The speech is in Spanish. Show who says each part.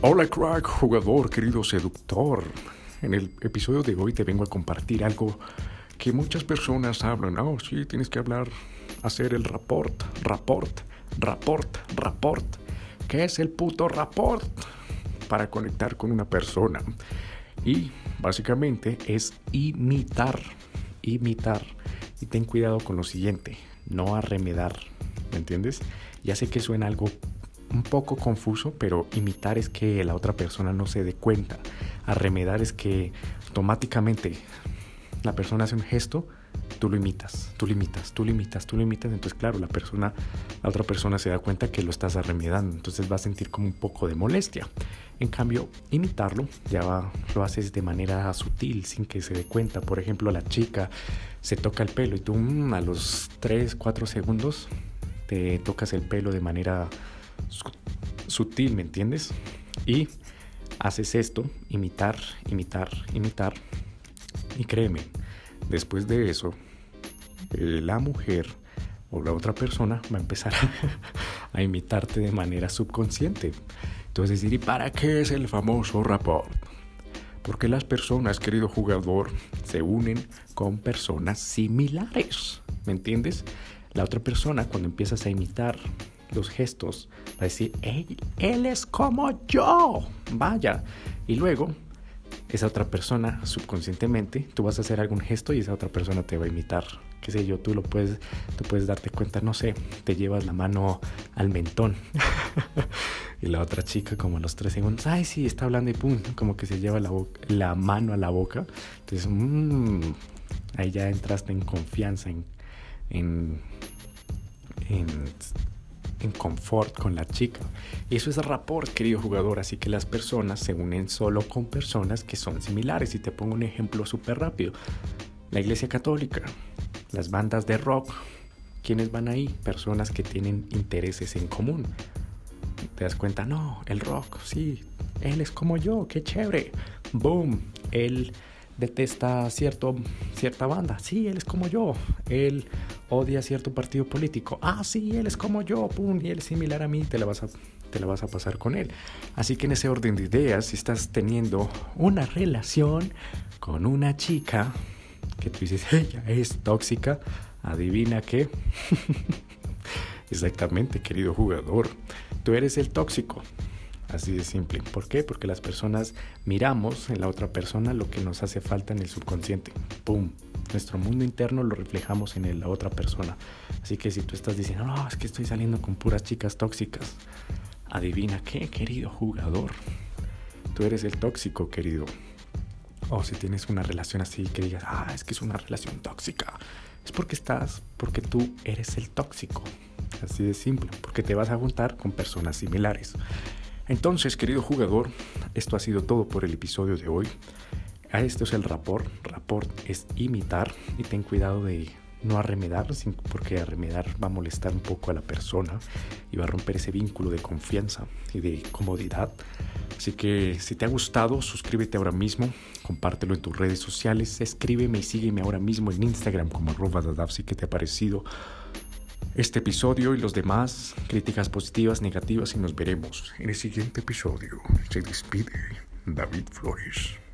Speaker 1: Hola crack, jugador, querido seductor. En el episodio de hoy te vengo a compartir algo que muchas personas hablan. Oh, sí, tienes que hablar, hacer el rapport, rapport, rapport, rapport. ¿Qué es el puto rapport? Para conectar con una persona. Y básicamente es imitar, imitar. Y ten cuidado con lo siguiente, no arremedar, ¿me entiendes? Ya sé que suena algo un poco confuso, pero imitar es que la otra persona no se dé cuenta. Arremedar es que automáticamente la persona hace un gesto, tú lo imitas, tú lo imitas, tú lo imitas, tú lo imitas. Entonces, claro, la persona, la otra persona se da cuenta que lo estás arremedando. Entonces va a sentir como un poco de molestia. En cambio, imitarlo ya lo haces de manera sutil, sin que se dé cuenta. Por ejemplo, la chica se toca el pelo y tú mm, a los 3, 4 segundos te tocas el pelo de manera sutil, ¿me entiendes? Y haces esto, imitar, imitar, imitar. Y créeme, después de eso, la mujer o la otra persona va a empezar a, imitarte de manera subconsciente. Entonces decir, ¿y para qué es el famoso rapport? Porque las personas, querido jugador, se unen con personas similares. ¿Me entiendes? La otra persona, cuando empiezas a imitar los gestos, va a decir, él es como yo, vaya. Y luego, esa otra persona, subconscientemente, tú vas a hacer algún gesto y esa otra persona te va a imitar. Qué sé yo, tú lo puedes, tú puedes darte cuenta, no sé, te llevas la mano al mentón. y la otra chica, como a los tres segundos, ay, sí, está hablando y pum, como que se lleva la, la mano a la boca. Entonces, mmm, ahí ya entraste en confianza, en, en, en en confort con la chica. Eso es rapport, querido jugador, así que las personas se unen solo con personas que son similares. Y te pongo un ejemplo súper rápido. La Iglesia Católica, las bandas de rock, ¿quiénes van ahí? Personas que tienen intereses en común. Te das cuenta, no, el rock, sí, él es como yo, qué chévere. Boom, él detesta cierto, cierta banda. Sí, él es como yo. Él odia cierto partido político. Ah, sí, él es como yo. Pum, y él es similar a mí. Te la vas a, te la vas a pasar con él. Así que en ese orden de ideas, si estás teniendo una relación con una chica que tú dices, ella es tóxica, adivina qué. Exactamente, querido jugador. Tú eres el tóxico. Así de simple. ¿Por qué? Porque las personas miramos en la otra persona lo que nos hace falta en el subconsciente. ¡Pum! Nuestro mundo interno lo reflejamos en la otra persona. Así que si tú estás diciendo, es que estoy saliendo con puras chicas tóxicas, adivina qué, querido jugador. Tú eres el tóxico, querido. O si tienes una relación así que digas, ah, es que es una relación tóxica. Es porque estás, porque tú eres el tóxico. Así de simple, porque te vas a juntar con personas similares. Entonces, querido jugador, esto ha sido todo por el episodio de hoy. A esto es el rapport. Rapport es imitar y ten cuidado de no arremedar, porque arremedar va a molestar un poco a la persona y va a romper ese vínculo de confianza y de comodidad. Así que si te ha gustado, suscríbete ahora mismo, compártelo en tus redes sociales, escríbeme y sígueme ahora mismo en Instagram como arroba si que te ha parecido este episodio y los demás, críticas positivas, negativas y nos veremos en el siguiente episodio. Se despide David Flores.